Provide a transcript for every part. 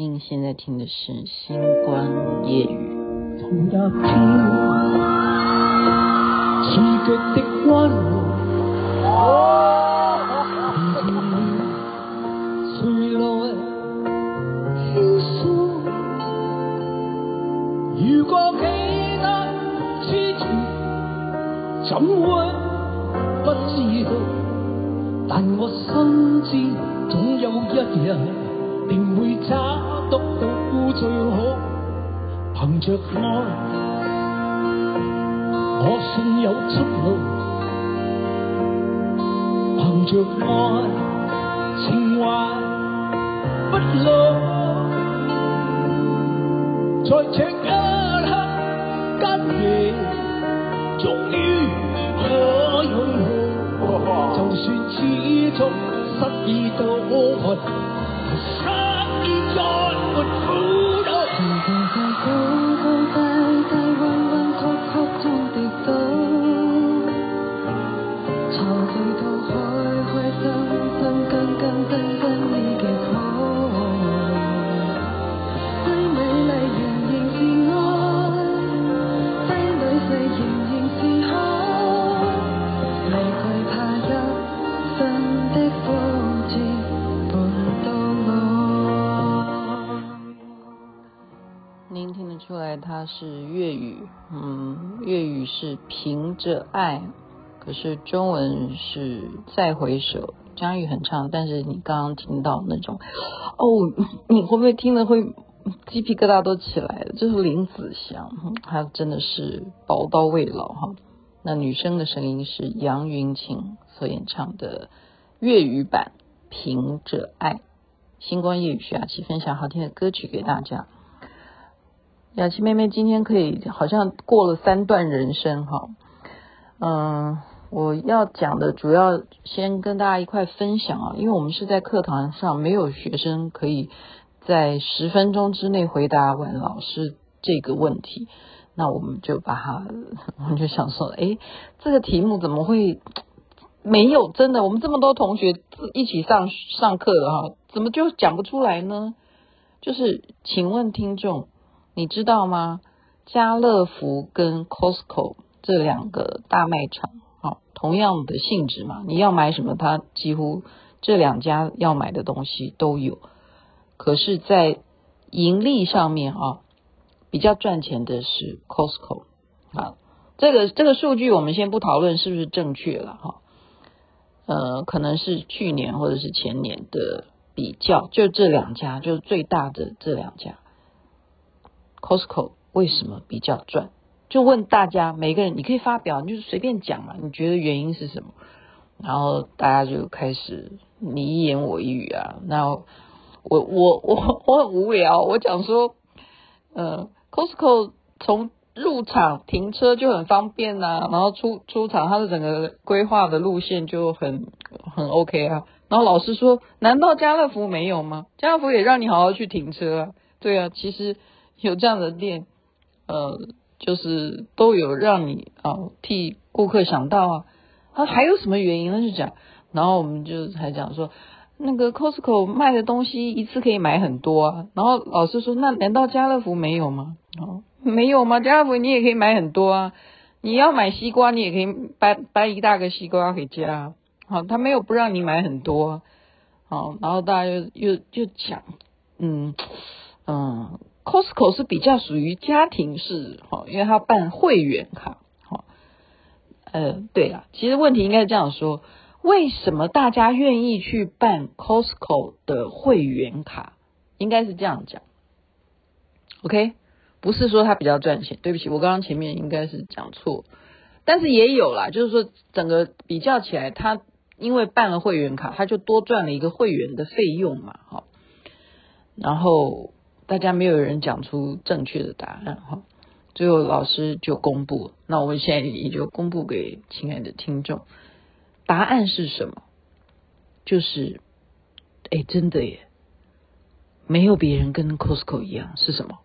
您现在听的是《星光夜语》。同一天，刺激的温柔，随来轻松。如果记得之前，怎会不知道？但我深知，总有一日。定会找得到最好，凭着爱，我信有出路。凭着爱，情怀不老，在这一刻跟你终于可拥抱，就算始终失意都爱。它是粤语，嗯，粤语是凭着爱，可是中文是再回首。张宇很唱，但是你刚刚听到那种，哦，你会不会听了会鸡皮疙瘩都起来了？这是林子祥，他真的是宝刀未老哈。那女生的声音是杨云晴所演唱的粤语版《凭着爱》。星光夜雨徐雅琪分享好听的歌曲给大家。雅琪妹妹今天可以好像过了三段人生哈，嗯，我要讲的主要先跟大家一块分享啊，因为我们是在课堂上没有学生可以在十分钟之内回答完老师这个问题，那我们就把它，我们就想说，诶，这个题目怎么会没有？真的，我们这么多同学一起上上课的哈，怎么就讲不出来呢？就是，请问听众。你知道吗？家乐福跟 Costco 这两个大卖场，好，同样的性质嘛。你要买什么，它几乎这两家要买的东西都有。可是，在盈利上面啊，比较赚钱的是 Costco 啊。这个这个数据我们先不讨论是不是正确了哈。呃，可能是去年或者是前年的比较，就这两家就是最大的这两家。Costco 为什么比较赚？就问大家，每个人你可以发表，你就是随便讲嘛，你觉得原因是什么？然后大家就开始你一言我一语啊。那我我我我很无聊，我讲说，呃，Costco 从入场停车就很方便呐、啊，然后出出场它的整个规划的路线就很很 OK 啊。然后老师说，难道家乐福没有吗？家乐福也让你好好去停车啊。对啊，其实。有这样的店，呃，就是都有让你啊、替顾客想到啊。他还有什么原因呢？就讲，然后我们就还讲说，那个 Costco 卖的东西一次可以买很多啊。然后老师说，那难道家乐福没有吗？哦，没有吗？家乐福你也可以买很多啊。你要买西瓜，你也可以搬搬一大个西瓜回家。好、他没有不让你买很多。好、然后大家又又就讲，嗯嗯。Costco 是比较属于家庭式，哈，因为它办会员卡，哈，呃，对啊，其实问题应该是这样说：为什么大家愿意去办 Costco 的会员卡？应该是这样讲，OK？不是说它比较赚钱，对不起，我刚刚前面应该是讲错，但是也有啦，就是说整个比较起来，它因为办了会员卡，它就多赚了一个会员的费用嘛，哈，然后。大家没有人讲出正确的答案哈，最后老师就公布，那我们现在也就公布给亲爱的听众，答案是什么？就是，哎，真的耶，没有别人跟 Costco 一样是什么？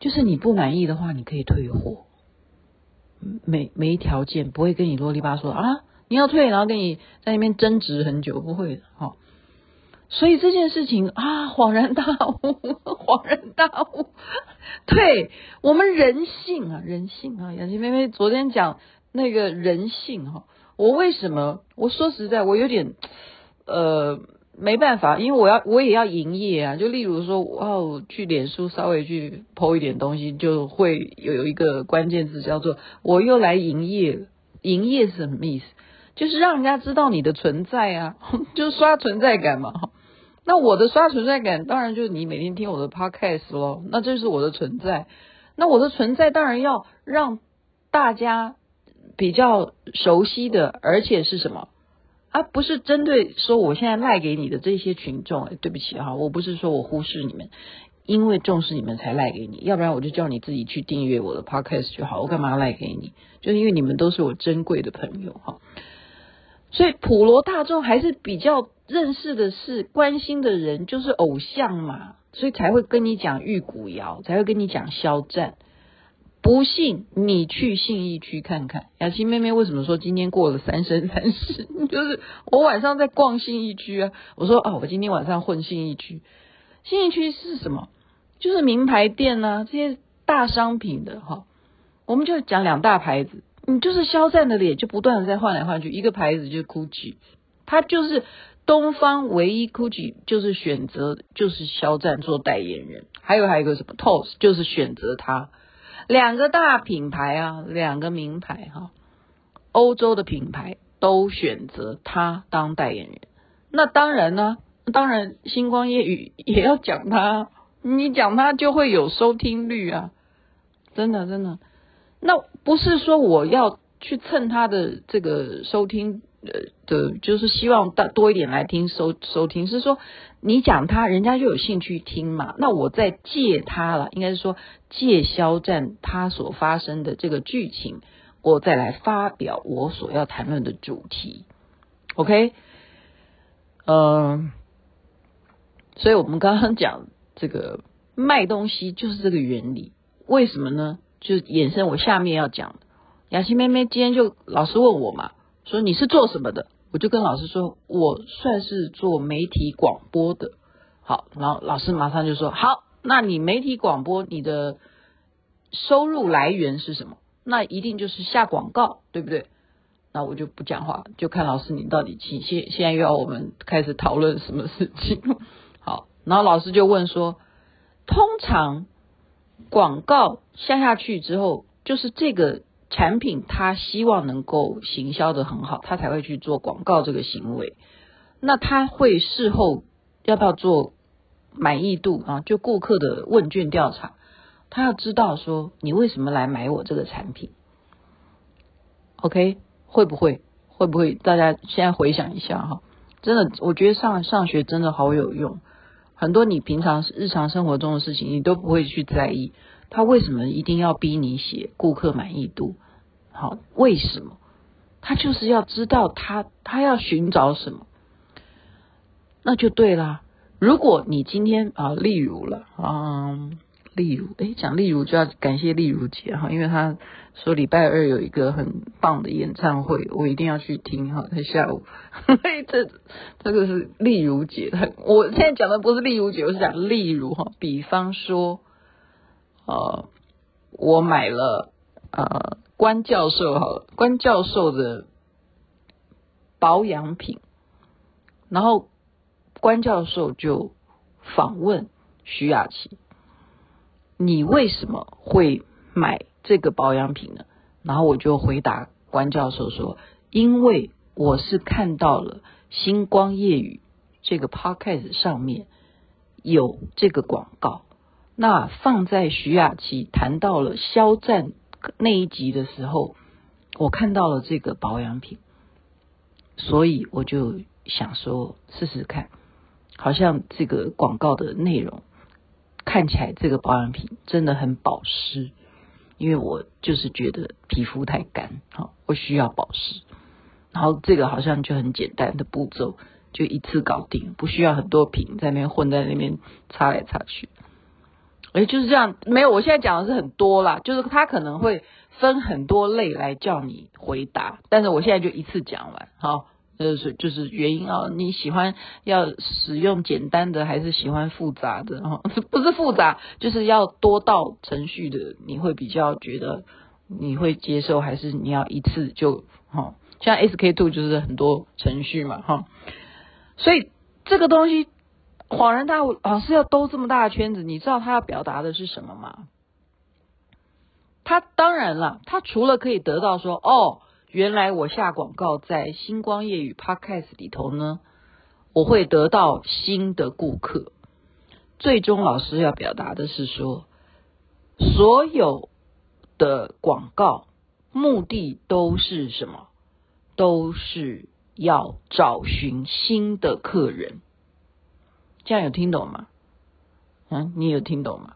就是你不满意的话，你可以退货，没没条件，不会跟你啰里吧嗦啊，你要退，然后跟你在那边争执很久，不会的哈。所以这件事情啊，恍然大悟，恍然大悟。对，我们人性啊，人性啊，雅琪妹妹昨天讲那个人性哈，我为什么？我说实在，我有点呃没办法，因为我要我也要营业啊。就例如说，我要去脸书稍微去剖一点东西，就会有一个关键字叫做“我又来营业了”。营业是什么意思？就是让人家知道你的存在啊，就刷存在感嘛。那我的刷存在感，当然就是你每天听我的 podcast 咯。那这是我的存在。那我的存在当然要让大家比较熟悉的，而且是什么？啊，不是针对说我现在赖给你的这些群众。对不起哈，我不是说我忽视你们，因为重视你们才赖给你，要不然我就叫你自己去订阅我的 podcast 就好。我干嘛赖给你？就是因为你们都是我珍贵的朋友哈。所以普罗大众还是比较认识的是关心的人，就是偶像嘛，所以才会跟你讲玉骨遥，才会跟你讲肖战。不信你去信义区看看，雅琪妹妹为什么说今天过了三生三世？就是我晚上在逛信义区啊，我说哦，我今天晚上混信义区。信义区是什么？就是名牌店啊，这些大商品的哈。我们就讲两大牌子。你就是肖战的脸，就不断的在换来换去。一个牌子就是 GUCCI，他就是东方唯一 GUCCI 就是选择就是肖战做代言人。还有还有一个什么 TOS 就是选择他。两个大品牌啊，两个名牌哈，欧洲的品牌都选择他当代言人。那当然呢，当然星光夜雨也要讲他，你讲他就会有收听率啊，真的真的。那不是说我要去蹭他的这个收听呃的，就是希望大多一点来听收收听，是说你讲他人家就有兴趣听嘛。那我再借他了，应该是说借肖战他所发生的这个剧情，我再来发表我所要谈论的主题。OK，嗯、呃，所以我们刚刚讲这个卖东西就是这个原理，为什么呢？就衍生我下面要讲的，雅琪妹妹今天就老师问我嘛，说你是做什么的？我就跟老师说，我算是做媒体广播的。好，然后老师马上就说，好，那你媒体广播你的收入来源是什么？那一定就是下广告，对不对？那我就不讲话，就看老师你到底现现现在又要我们开始讨论什么事情？好，然后老师就问说，通常。广告下下去之后，就是这个产品，他希望能够行销的很好，他才会去做广告这个行为。那他会事后要不要做满意度啊？就顾客的问卷调查，他要知道说你为什么来买我这个产品？OK，会不会？会不会？大家现在回想一下哈，真的，我觉得上上学真的好有用。很多你平常日常生活中的事情，你都不会去在意。他为什么一定要逼你写顾客满意度？好，为什么？他就是要知道他他要寻找什么，那就对啦。如果你今天啊，例如了，嗯。例如，诶，讲例如就要感谢例如姐哈，因为她说礼拜二有一个很棒的演唱会，我一定要去听哈。在下午，这这个是例如姐，我现在讲的不是例如姐，我是讲例如哈。比方说，呃，我买了呃关教授哈，关教授的保养品，然后关教授就访问徐雅琪。你为什么会买这个保养品呢？然后我就回答关教授说：“因为我是看到了星光夜雨这个 podcast 上面有这个广告，那放在徐雅琪谈到了肖战那一集的时候，我看到了这个保养品，所以我就想说试试看，好像这个广告的内容。”看起来这个保养品真的很保湿，因为我就是觉得皮肤太干，好，我需要保湿。然后这个好像就很简单的步骤，就一次搞定，不需要很多瓶在那边混在那边擦来擦去。哎，就是这样，没有，我现在讲的是很多啦，就是它可能会分很多类来叫你回答，但是我现在就一次讲完，好，就是就是原因啊，你喜欢要使用简单的还是喜欢复杂的？哈，不是复杂，就是要多道程序的，你会比较觉得你会接受，还是你要一次就哈？像 SK two 就是很多程序嘛，哈，所以这个东西恍然大悟，老师要兜这么大的圈子，你知道他要表达的是什么吗？他当然了，他除了可以得到说哦。原来我下广告在星光夜语 Podcast 里头呢，我会得到新的顾客。最终老师要表达的是说，所有的广告目的都是什么？都是要找寻新的客人。这样有听懂吗？嗯，你有听懂吗？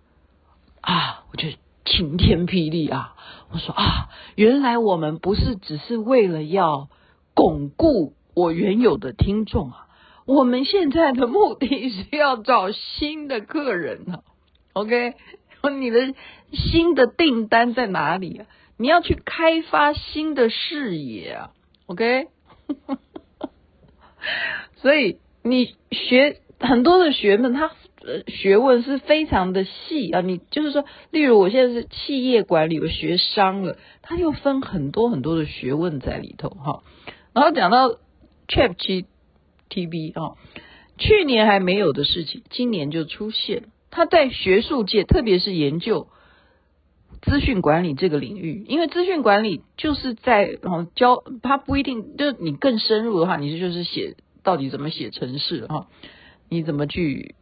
啊，我觉得。晴天霹雳啊！我说啊，原来我们不是只是为了要巩固我原有的听众啊，我们现在的目的是要找新的客人啊。OK，你的新的订单在哪里啊？你要去开发新的视野啊。OK，所以你学很多的学们，他。呃，学问是非常的细啊，你就是说，例如我现在是企业管理，我学商了，它又分很多很多的学问在里头哈。然后讲到 ChatGPT 啊，去年还没有的事情，今年就出现。它在学术界，特别是研究资讯管理这个领域，因为资讯管理就是在教，它不一定就你更深入的话，你就是写到底怎么写程式哈，你怎么去。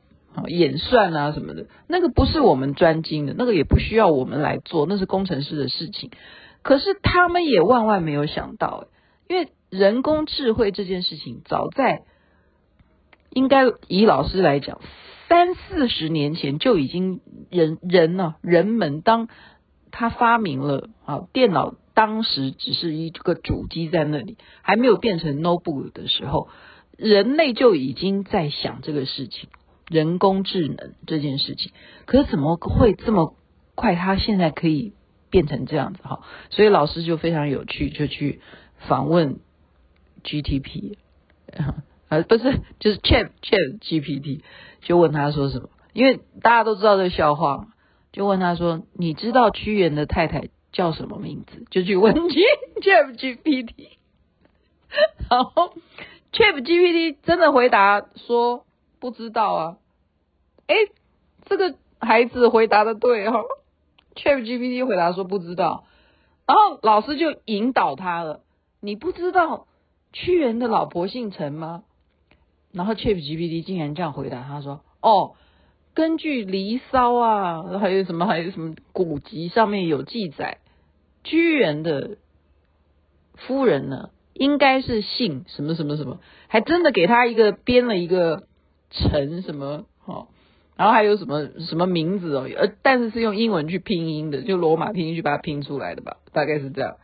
演算啊什么的，那个不是我们专精的，那个也不需要我们来做，那是工程师的事情。可是他们也万万没有想到，因为人工智慧这件事情，早在应该以老师来讲，三四十年前就已经人人呢、人们当他发明了啊电脑，当时只是一个主机在那里，还没有变成 notebook 的时候，人类就已经在想这个事情。人工智能这件事情，可是怎么会这么快？他现在可以变成这样子哈，所以老师就非常有趣，就去访问 GTP，呃，不是，就是 Chat Chat GPT，就问他说什么？因为大家都知道这个笑话嘛，就问他说：“你知道屈原的太太叫什么名字？”就去问 Chat GPT，然后 Chat GPT 真的回答说。不知道啊，哎，这个孩子回答的对、哦、ChatGPT 回答说不知道，然后老师就引导他了，你不知道屈原的老婆姓陈吗？然后 ChatGPT 竟然这样回答他说，哦，根据《离骚》啊，还有什么还有什么古籍上面有记载，屈原的夫人呢，应该是姓什么什么什么，还真的给他一个编了一个。陈什么哦，然后还有什么什么名字哦，呃，但是是用英文去拼音的，就罗马拼音去把它拼出来的吧，大概是这样。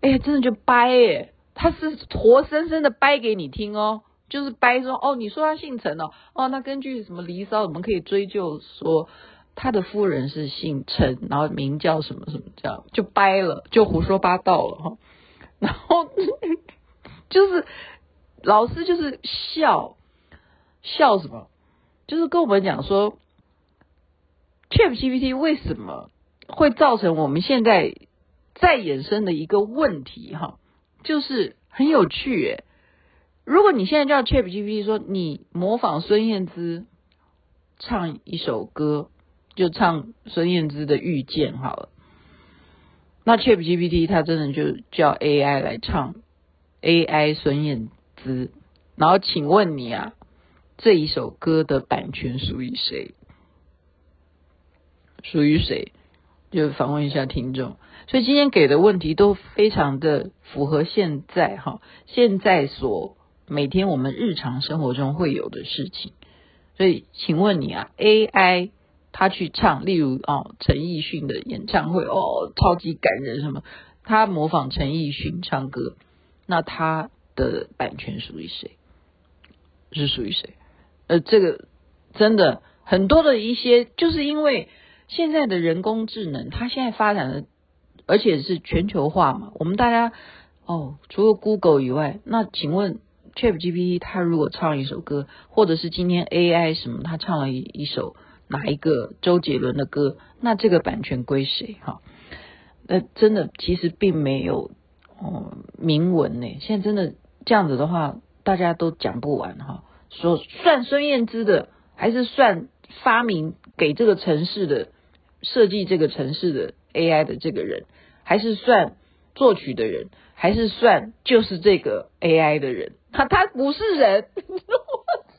哎呀，真的就掰哎，他是活生生的掰给你听哦，就是掰说哦，你说他姓陈哦，哦，那根据什么《离骚》，我们可以追究说他的夫人是姓陈，然后名叫什么什么这样，就掰了，就胡说八道了哈。然后 就是老师就是笑。笑什么？就是跟我们讲说，ChatGPT 为什么会造成我们现在再衍生的一个问题？哈，就是很有趣诶。如果你现在叫 ChatGPT 说你模仿孙燕姿唱一首歌，就唱孙燕姿的《遇见》好了，那 ChatGPT 它真的就叫 AI 来唱 AI 孙燕姿，然后请问你啊？这一首歌的版权属于谁？属于谁？就访问一下听众。所以今天给的问题都非常的符合现在哈，现在所每天我们日常生活中会有的事情。所以请问你啊，AI 他去唱，例如哦陈奕迅的演唱会哦，超级感人什么？他模仿陈奕迅唱歌，那他的版权属于谁？是属于谁？呃，这个真的很多的一些，就是因为现在的人工智能，它现在发展的，而且是全球化嘛，我们大家哦，除了 Google 以外，那请问 ChatGPT 它如果唱一首歌，或者是今天 AI 什么，它唱了一一首哪一个周杰伦的歌，那这个版权归谁？哈，那真的其实并没有哦明文呢。现在真的这样子的话，大家都讲不完哈。说算孙燕姿的，还是算发明给这个城市的设计这个城市的 AI 的这个人，还是算作曲的人？还是算就是这个 AI 的人，他 他不是人，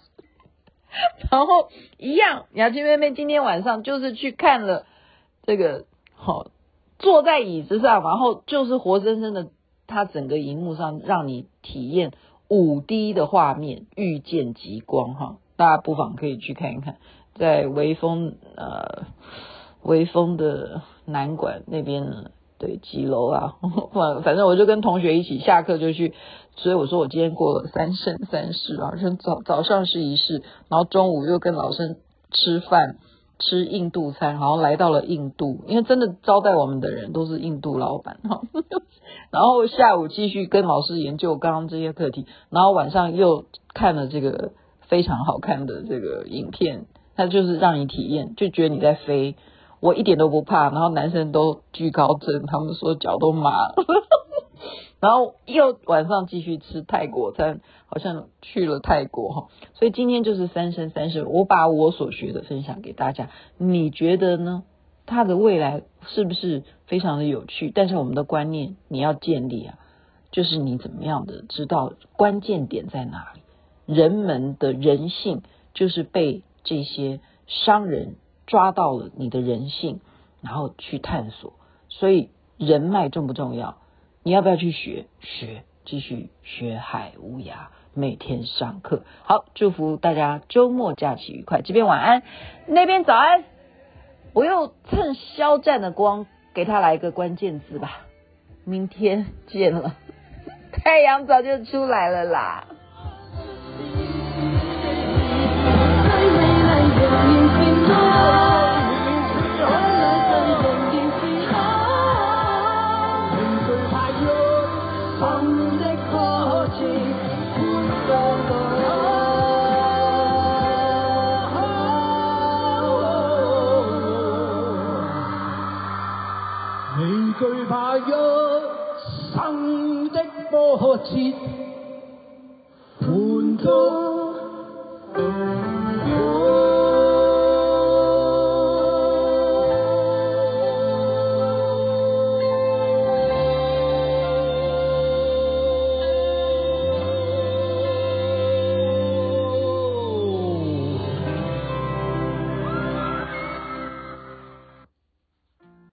然后一样，雅琪妹妹今天晚上就是去看了这个，好坐在椅子上，然后就是活生生的，他整个荧幕上让你体验五 D 的画面，遇见极光哈，大家不妨可以去看一看，在微风呃微风的南馆那边呢。对，几楼啊？反 反正我就跟同学一起下课就去，所以我说我今天过了三圣三世啊，就早早上是一世，然后中午又跟老师吃饭，吃印度餐，然后来到了印度，因为真的招待我们的人都是印度老板哈。然后下午继续跟老师研究刚刚这些课题，然后晚上又看了这个非常好看的这个影片，它就是让你体验，就觉得你在飞。我一点都不怕，然后男生都惧高症，他们说脚都麻了，然后又晚上继续吃泰国餐，好像去了泰国哈，所以今天就是三生三世，我把我所学的分享给大家，你觉得呢？他的未来是不是非常的有趣？但是我们的观念你要建立啊，就是你怎么样的知道关键点在哪里？人们的人性就是被这些商人。抓到了你的人性，然后去探索，所以人脉重不重要？你要不要去学？学，继续学海无涯，每天上课。好，祝福大家周末假期愉快。这边晚安，那边早安。我又趁肖战的光，给他来一个关键字吧。明天见了，太阳早就出来了啦。惧怕一生的波折，